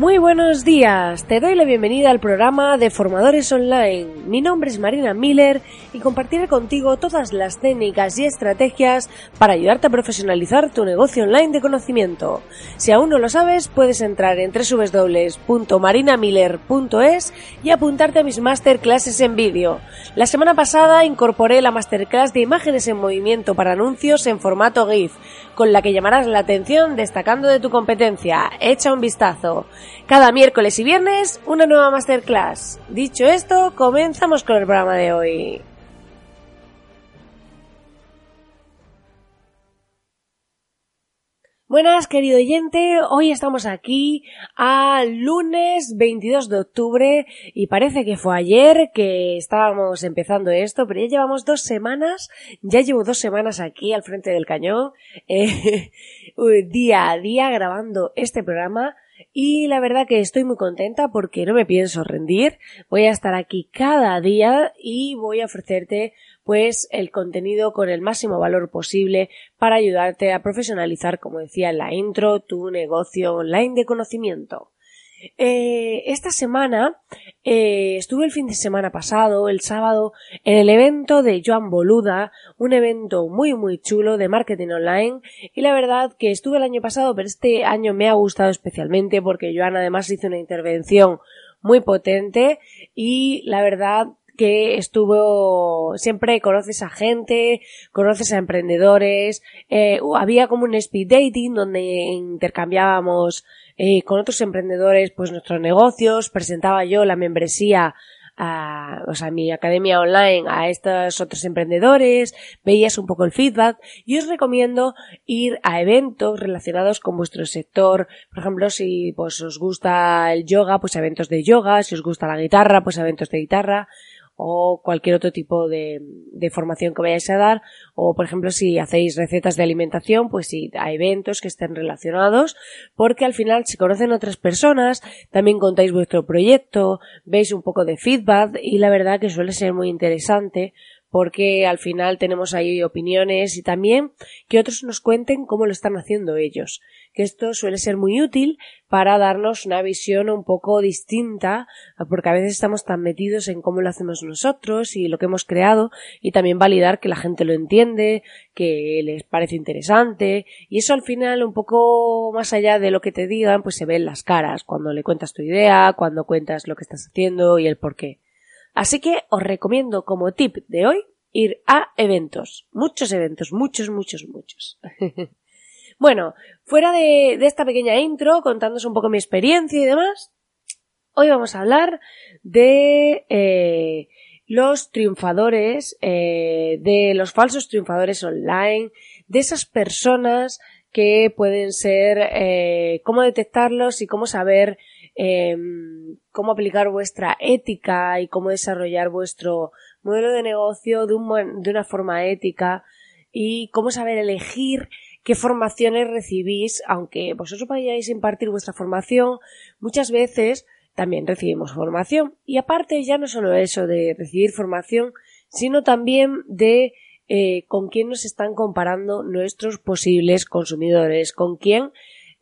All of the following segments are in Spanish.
Muy buenos días, te doy la bienvenida al programa de Formadores Online. Mi nombre es Marina Miller y compartiré contigo todas las técnicas y estrategias para ayudarte a profesionalizar tu negocio online de conocimiento. Si aún no lo sabes, puedes entrar en www.marinamiller.es y apuntarte a mis masterclasses en vídeo. La semana pasada incorporé la masterclass de imágenes en movimiento para anuncios en formato GIF, con la que llamarás la atención destacando de tu competencia. Echa un vistazo. Cada miércoles y viernes, una nueva masterclass. Dicho esto, comenzamos con el programa de hoy. Buenas, querido oyente. Hoy estamos aquí a lunes 22 de octubre y parece que fue ayer que estábamos empezando esto, pero ya llevamos dos semanas, ya llevo dos semanas aquí al frente del cañón, eh, día a día grabando este programa y la verdad que estoy muy contenta porque no me pienso rendir. Voy a estar aquí cada día y voy a ofrecerte pues el contenido con el máximo valor posible para ayudarte a profesionalizar, como decía en la intro, tu negocio online de conocimiento. Eh, esta semana eh, estuve el fin de semana pasado, el sábado, en el evento de Joan Boluda, un evento muy muy chulo de marketing online. Y la verdad que estuve el año pasado, pero este año me ha gustado especialmente porque Joan además hizo una intervención muy potente y la verdad que estuvo siempre conoces a gente, conoces a emprendedores, eh, había como un speed dating donde intercambiábamos eh, con otros emprendedores pues nuestros negocios, presentaba yo la membresía a, o sea, mi academia online a estos otros emprendedores, veías un poco el feedback y os recomiendo ir a eventos relacionados con vuestro sector. Por ejemplo, si pues os gusta el yoga, pues eventos de yoga, si os gusta la guitarra, pues eventos de guitarra o cualquier otro tipo de, de, formación que vayáis a dar. O por ejemplo si hacéis recetas de alimentación pues sí a eventos que estén relacionados porque al final se conocen otras personas también contáis vuestro proyecto veis un poco de feedback y la verdad que suele ser muy interesante porque al final tenemos ahí opiniones y también que otros nos cuenten cómo lo están haciendo ellos, que esto suele ser muy útil para darnos una visión un poco distinta, porque a veces estamos tan metidos en cómo lo hacemos nosotros y lo que hemos creado y también validar que la gente lo entiende, que les parece interesante y eso al final un poco más allá de lo que te digan pues se ve en las caras cuando le cuentas tu idea, cuando cuentas lo que estás haciendo y el por qué. Así que os recomiendo como tip de hoy ir a eventos. Muchos eventos, muchos, muchos, muchos. bueno, fuera de, esta pequeña intro, contándoos un poco mi experiencia y demás, hoy vamos a hablar de eh, los triunfadores, eh, de los falsos triunfadores online, de esas personas que pueden ser, eh, cómo detectarlos y cómo saber Em, cómo aplicar vuestra ética y cómo desarrollar vuestro modelo de negocio de, un, de una forma ética y cómo saber elegir qué formaciones recibís, aunque vosotros vayáis impartir vuestra formación, muchas veces también recibimos formación. Y aparte ya no solo eso de recibir formación, sino también de eh, con quién nos están comparando nuestros posibles consumidores, con quién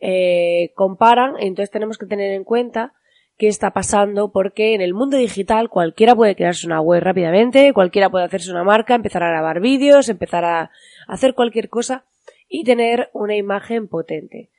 eh, comparan, entonces tenemos que tener en cuenta qué está pasando porque en el mundo digital cualquiera puede crearse una web rápidamente, cualquiera puede hacerse una marca, empezar a grabar vídeos, empezar a hacer cualquier cosa y tener una imagen potente.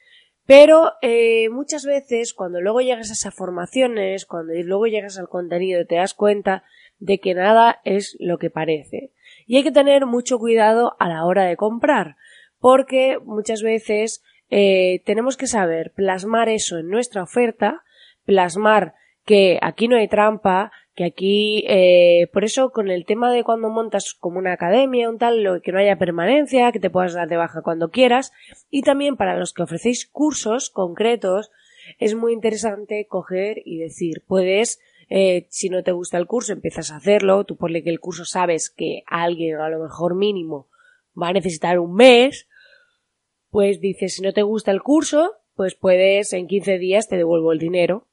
Pero eh, muchas veces cuando luego llegas a esas formaciones, cuando luego llegas al contenido, te das cuenta de que nada es lo que parece. Y hay que tener mucho cuidado a la hora de comprar, porque muchas veces eh, tenemos que saber plasmar eso en nuestra oferta, plasmar que aquí no hay trampa, que aquí, eh, por eso con el tema de cuando montas como una academia, un tal, que no haya permanencia, que te puedas dar de baja cuando quieras, y también para los que ofrecéis cursos concretos, es muy interesante coger y decir, puedes, eh, si no te gusta el curso, empiezas a hacerlo, tú ponle que el curso sabes que alguien a lo mejor mínimo va a necesitar un mes, pues dices, si no te gusta el curso, pues puedes en 15 días te devuelvo el dinero,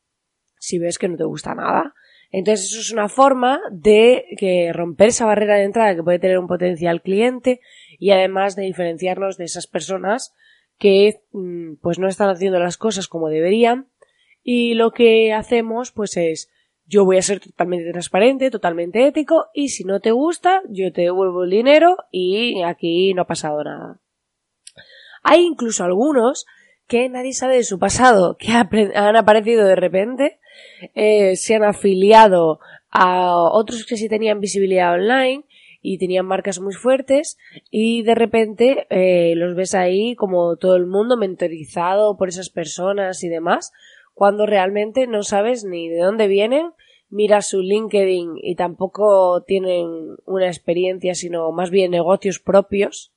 si ves que no te gusta nada. Entonces eso es una forma de que romper esa barrera de entrada que puede tener un potencial cliente y además de diferenciarnos de esas personas que mm, pues no están haciendo las cosas como deberían y lo que hacemos pues es yo voy a ser totalmente transparente, totalmente ético y si no te gusta yo te devuelvo el dinero y aquí no ha pasado nada. Hay incluso algunos que nadie sabe de su pasado, que han aparecido de repente, eh, se han afiliado a otros que sí tenían visibilidad online y tenían marcas muy fuertes y de repente eh, los ves ahí como todo el mundo mentorizado por esas personas y demás, cuando realmente no sabes ni de dónde vienen, miras su LinkedIn y tampoco tienen una experiencia, sino más bien negocios propios.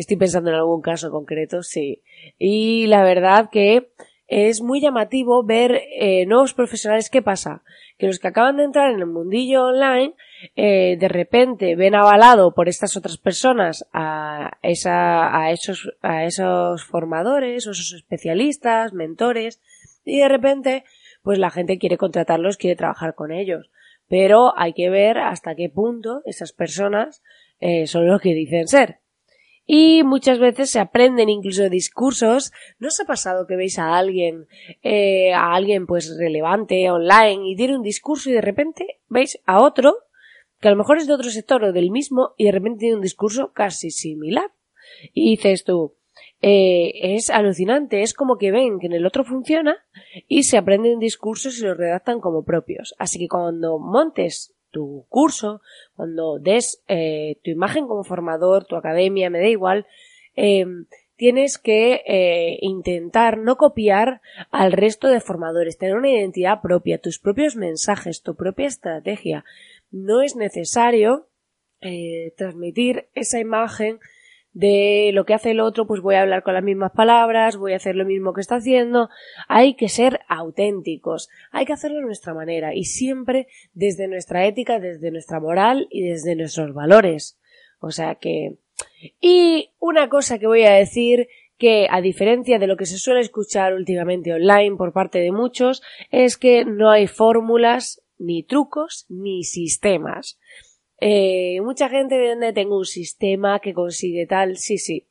Estoy pensando en algún caso concreto, sí. Y la verdad que es muy llamativo ver eh, nuevos profesionales. ¿Qué pasa? Que los que acaban de entrar en el mundillo online, eh, de repente ven avalado por estas otras personas a, esa, a, esos, a esos formadores, o esos especialistas, mentores, y de repente, pues la gente quiere contratarlos, quiere trabajar con ellos. Pero hay que ver hasta qué punto esas personas eh, son lo que dicen ser y muchas veces se aprenden incluso discursos. ¿No os ha pasado que veis a alguien, eh, a alguien pues relevante online y tiene un discurso y de repente veis a otro que a lo mejor es de otro sector o del mismo y de repente tiene un discurso casi similar? Y dices tú, eh, es alucinante, es como que ven que en el otro funciona y se aprenden discursos y los redactan como propios. Así que cuando montes tu curso, cuando des eh, tu imagen como formador, tu academia, me da igual, eh, tienes que eh, intentar no copiar al resto de formadores, tener una identidad propia, tus propios mensajes, tu propia estrategia. No es necesario transmitir esa imagen de lo que hace el otro, pues voy a hablar con las mismas palabras, voy a hacer lo mismo que está haciendo. Hay que ser auténticos, hay que hacerlo de nuestra manera y siempre desde nuestra ética, desde nuestra moral y desde nuestros valores. O sea que... Y una cosa que voy a decir que a diferencia de lo que se suele escuchar últimamente online por parte de muchos, es que no hay fórmulas, ni trucos, ni sistemas. Eh, mucha gente vende, tengo un sistema que consigue tal, sí, sí.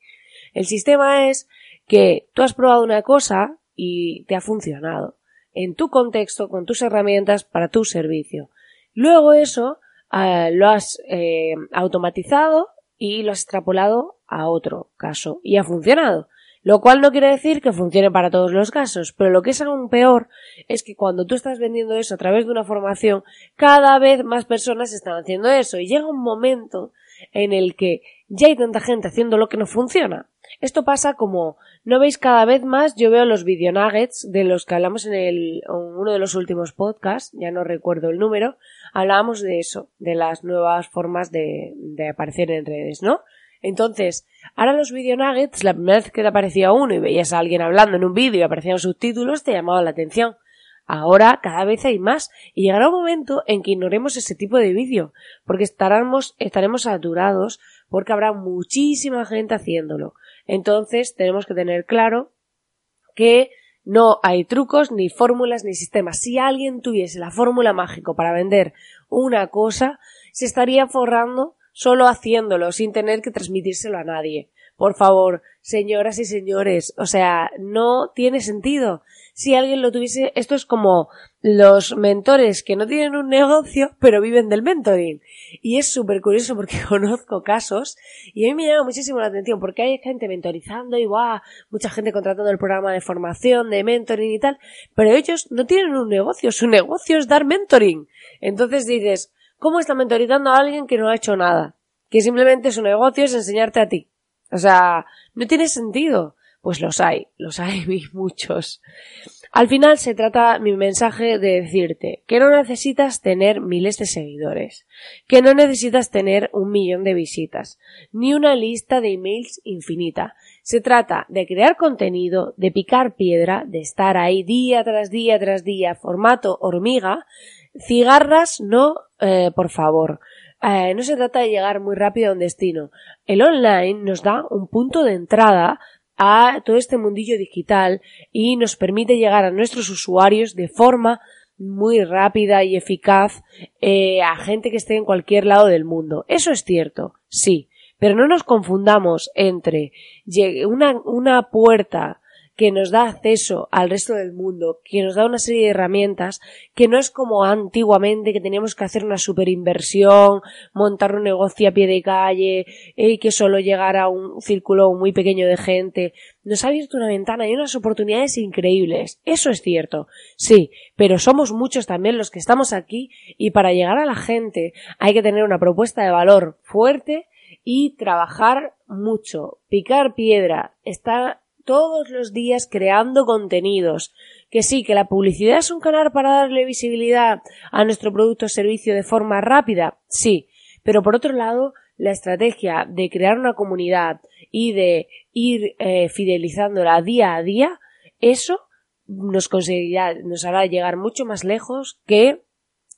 El sistema es que tú has probado una cosa y te ha funcionado en tu contexto, con tus herramientas para tu servicio. Luego eso eh, lo has eh, automatizado y lo has extrapolado a otro caso y ha funcionado. Lo cual no quiere decir que funcione para todos los casos, pero lo que es aún peor es que cuando tú estás vendiendo eso a través de una formación, cada vez más personas están haciendo eso y llega un momento en el que ya hay tanta gente haciendo lo que no funciona. Esto pasa como, ¿no veis cada vez más? Yo veo los video nuggets de los que hablamos en, el, en uno de los últimos podcasts, ya no recuerdo el número, hablábamos de eso, de las nuevas formas de, de aparecer en redes, ¿no? Entonces, ahora los video nuggets, la primera vez que te aparecía uno y veías a alguien hablando en un vídeo y aparecían subtítulos, te llamaba la atención. Ahora cada vez hay más y llegará un momento en que ignoremos ese tipo de vídeo, porque estaremos, estaremos saturados porque habrá muchísima gente haciéndolo. Entonces tenemos que tener claro que no hay trucos, ni fórmulas, ni sistemas. Si alguien tuviese la fórmula mágica para vender una cosa, se estaría forrando solo haciéndolo, sin tener que transmitírselo a nadie. Por favor, señoras y señores, o sea, no tiene sentido. Si alguien lo tuviese, esto es como los mentores que no tienen un negocio, pero viven del mentoring. Y es súper curioso porque conozco casos y a mí me llama muchísimo la atención porque hay gente mentorizando y guau, mucha gente contratando el programa de formación, de mentoring y tal, pero ellos no tienen un negocio, su negocio es dar mentoring. Entonces dices, ¿Cómo está mentorizando a alguien que no ha hecho nada? Que simplemente su negocio es enseñarte a ti. O sea, no tiene sentido. Pues los hay, los hay muchos. Al final se trata mi mensaje de decirte que no necesitas tener miles de seguidores, que no necesitas tener un millón de visitas, ni una lista de emails infinita. Se trata de crear contenido, de picar piedra, de estar ahí día tras día tras día, formato hormiga. Cigarras no, eh, por favor. Eh, no se trata de llegar muy rápido a un destino. El online nos da un punto de entrada a todo este mundillo digital y nos permite llegar a nuestros usuarios de forma muy rápida y eficaz eh, a gente que esté en cualquier lado del mundo. Eso es cierto, sí, pero no nos confundamos entre una, una puerta que nos da acceso al resto del mundo, que nos da una serie de herramientas que no es como antiguamente que teníamos que hacer una super inversión, montar un negocio a pie de calle y que solo llegara a un círculo muy pequeño de gente. Nos ha abierto una ventana y unas oportunidades increíbles. Eso es cierto. Sí, pero somos muchos también los que estamos aquí y para llegar a la gente hay que tener una propuesta de valor fuerte y trabajar mucho, picar piedra, estar todos los días creando contenidos. Que sí, que la publicidad es un canal para darle visibilidad a nuestro producto o servicio de forma rápida, sí, pero por otro lado, la estrategia de crear una comunidad y de ir eh, fidelizándola día a día, eso nos conseguirá, nos hará llegar mucho más lejos que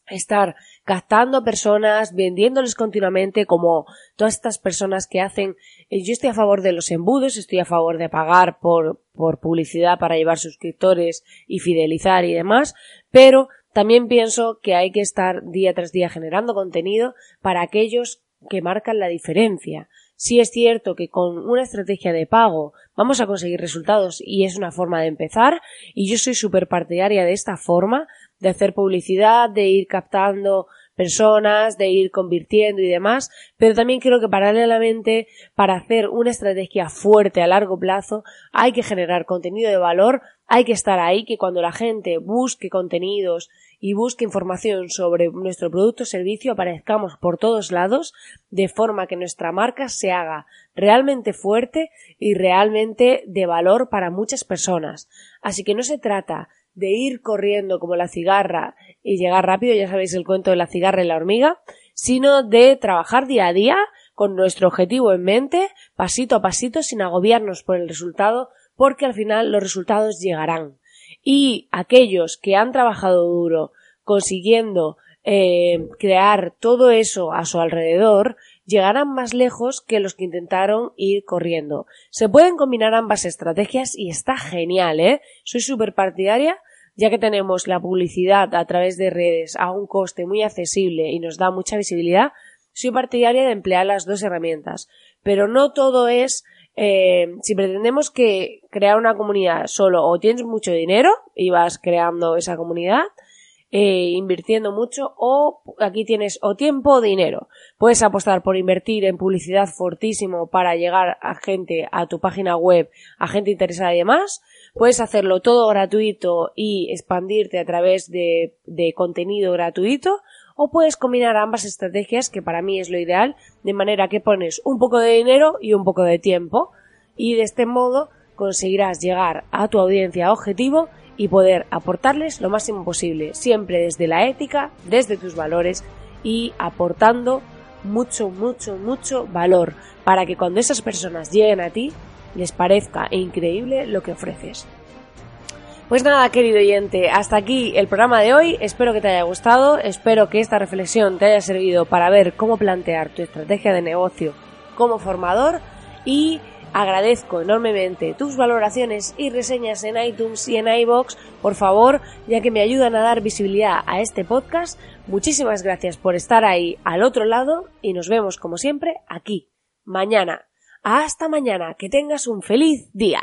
estar captando personas, vendiéndoles continuamente, como todas estas personas que hacen. Eh, yo estoy a favor de los embudos, estoy a favor de pagar por, por publicidad para llevar suscriptores y fidelizar y demás, pero también pienso que hay que estar día tras día generando contenido para aquellos que marcan la diferencia. Si es cierto que con una estrategia de pago vamos a conseguir resultados y es una forma de empezar y yo soy súper partidaria de esta forma de hacer publicidad, de ir captando personas, de ir convirtiendo y demás, pero también creo que paralelamente para hacer una estrategia fuerte a largo plazo hay que generar contenido de valor, hay que estar ahí, que cuando la gente busque contenidos y busque información sobre nuestro producto o servicio aparezcamos por todos lados de forma que nuestra marca se haga realmente fuerte y realmente de valor para muchas personas. Así que no se trata de ir corriendo como la cigarra y llegar rápido, ya sabéis el cuento de la cigarra y la hormiga, sino de trabajar día a día con nuestro objetivo en mente, pasito a pasito, sin agobiarnos por el resultado, porque al final los resultados llegarán. Y aquellos que han trabajado duro consiguiendo eh, crear todo eso a su alrededor, llegarán más lejos que los que intentaron ir corriendo. Se pueden combinar ambas estrategias y está genial, ¿eh? Soy súper partidaria, ya que tenemos la publicidad a través de redes a un coste muy accesible y nos da mucha visibilidad, soy partidaria de emplear las dos herramientas. Pero no todo es eh, si pretendemos que crear una comunidad solo o tienes mucho dinero y vas creando esa comunidad, eh, invirtiendo mucho o aquí tienes o tiempo o dinero. Puedes apostar por invertir en publicidad fortísimo para llegar a gente a tu página web, a gente interesada y demás. Puedes hacerlo todo gratuito y expandirte a través de, de contenido gratuito o puedes combinar ambas estrategias que para mí es lo ideal de manera que pones un poco de dinero y un poco de tiempo y de este modo conseguirás llegar a tu audiencia objetivo y poder aportarles lo máximo posible, siempre desde la ética, desde tus valores y aportando mucho, mucho, mucho valor para que cuando esas personas lleguen a ti les parezca increíble lo que ofreces. Pues nada, querido oyente, hasta aquí el programa de hoy. Espero que te haya gustado, espero que esta reflexión te haya servido para ver cómo plantear tu estrategia de negocio como formador y Agradezco enormemente tus valoraciones y reseñas en iTunes y en iBox, por favor, ya que me ayudan a dar visibilidad a este podcast. Muchísimas gracias por estar ahí al otro lado y nos vemos como siempre aquí, mañana. Hasta mañana, que tengas un feliz día.